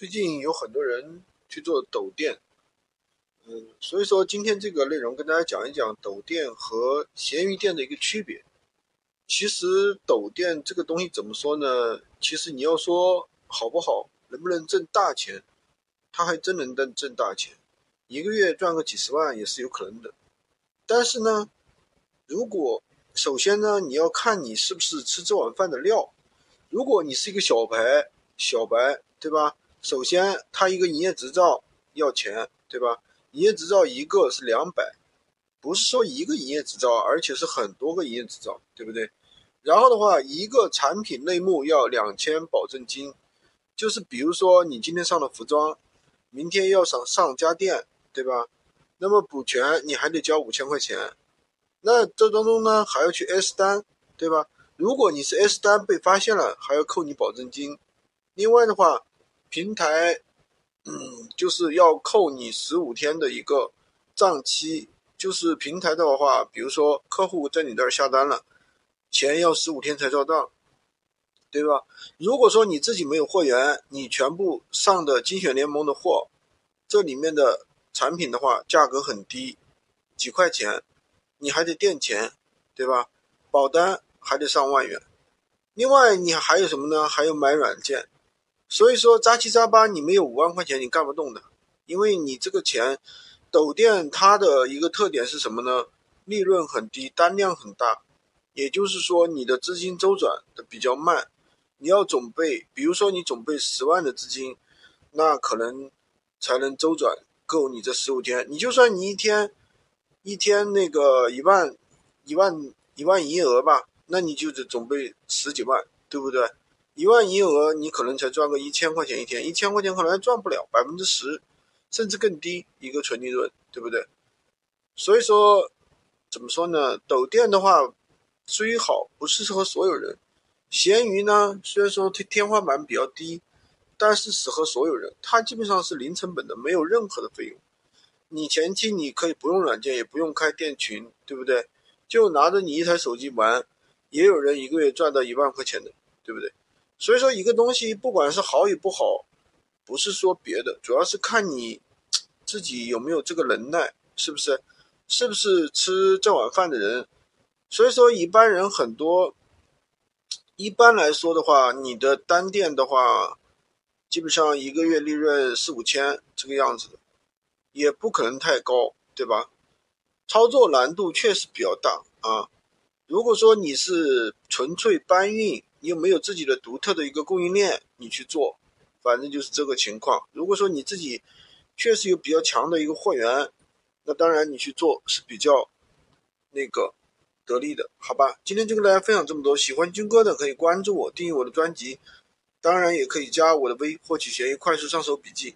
最近有很多人去做抖店，嗯，所以说今天这个内容跟大家讲一讲抖店和闲鱼店的一个区别。其实抖店这个东西怎么说呢？其实你要说好不好，能不能挣大钱，它还真能挣挣大钱，一个月赚个几十万也是有可能的。但是呢，如果首先呢，你要看你是不是吃这碗饭的料。如果你是一个小白，小白，对吧？首先，他一个营业执照要钱，对吧？营业执照一个是两百，不是说一个营业执照，而且是很多个营业执照，对不对？然后的话，一个产品类目要两千保证金，就是比如说你今天上了服装，明天要上上家电，对吧？那么补全你还得交五千块钱，那这当中呢还要去 S 单，对吧？如果你是 S 单被发现了，还要扣你保证金。另外的话。平台，嗯，就是要扣你十五天的一个账期，就是平台的话，比如说客户在你这儿下单了，钱要十五天才到账，对吧？如果说你自己没有货源，你全部上的精选联盟的货，这里面的产品的话，价格很低，几块钱，你还得垫钱，对吧？保单还得上万元，另外你还有什么呢？还有买软件。所以说，扎七扎八，你没有五万块钱，你干不动的，因为你这个钱，抖店它的一个特点是什么呢？利润很低，单量很大，也就是说你的资金周转的比较慢。你要准备，比如说你准备十万的资金，那可能才能周转够你这十五天。你就算你一天一天那个一万一万一万营业额吧，那你就得准备十几万，对不对？一万营业额，你可能才赚个一千块钱一天，一千块钱可能还赚不了百分之十，甚至更低一个纯利润，对不对？所以说，怎么说呢？抖店的话，虽好，不适合所有人。闲鱼呢，虽然说它天花板比较低，但是适合所有人。它基本上是零成本的，没有任何的费用。你前期你可以不用软件，也不用开店群，对不对？就拿着你一台手机玩，也有人一个月赚到一万块钱的，对不对？所以说，一个东西不管是好与不好，不是说别的，主要是看你自己有没有这个能耐，是不是？是不是吃这碗饭的人？所以说，一般人很多。一般来说的话，你的单店的话，基本上一个月利润四五千这个样子的，也不可能太高，对吧？操作难度确实比较大啊。如果说你是纯粹搬运，你有没有自己的独特的一个供应链？你去做，反正就是这个情况。如果说你自己确实有比较强的一个货源，那当然你去做是比较那个得力的，好吧？今天就跟大家分享这么多。喜欢军哥的可以关注我，订阅我的专辑，当然也可以加我的微，获取闲鱼快速上手笔记。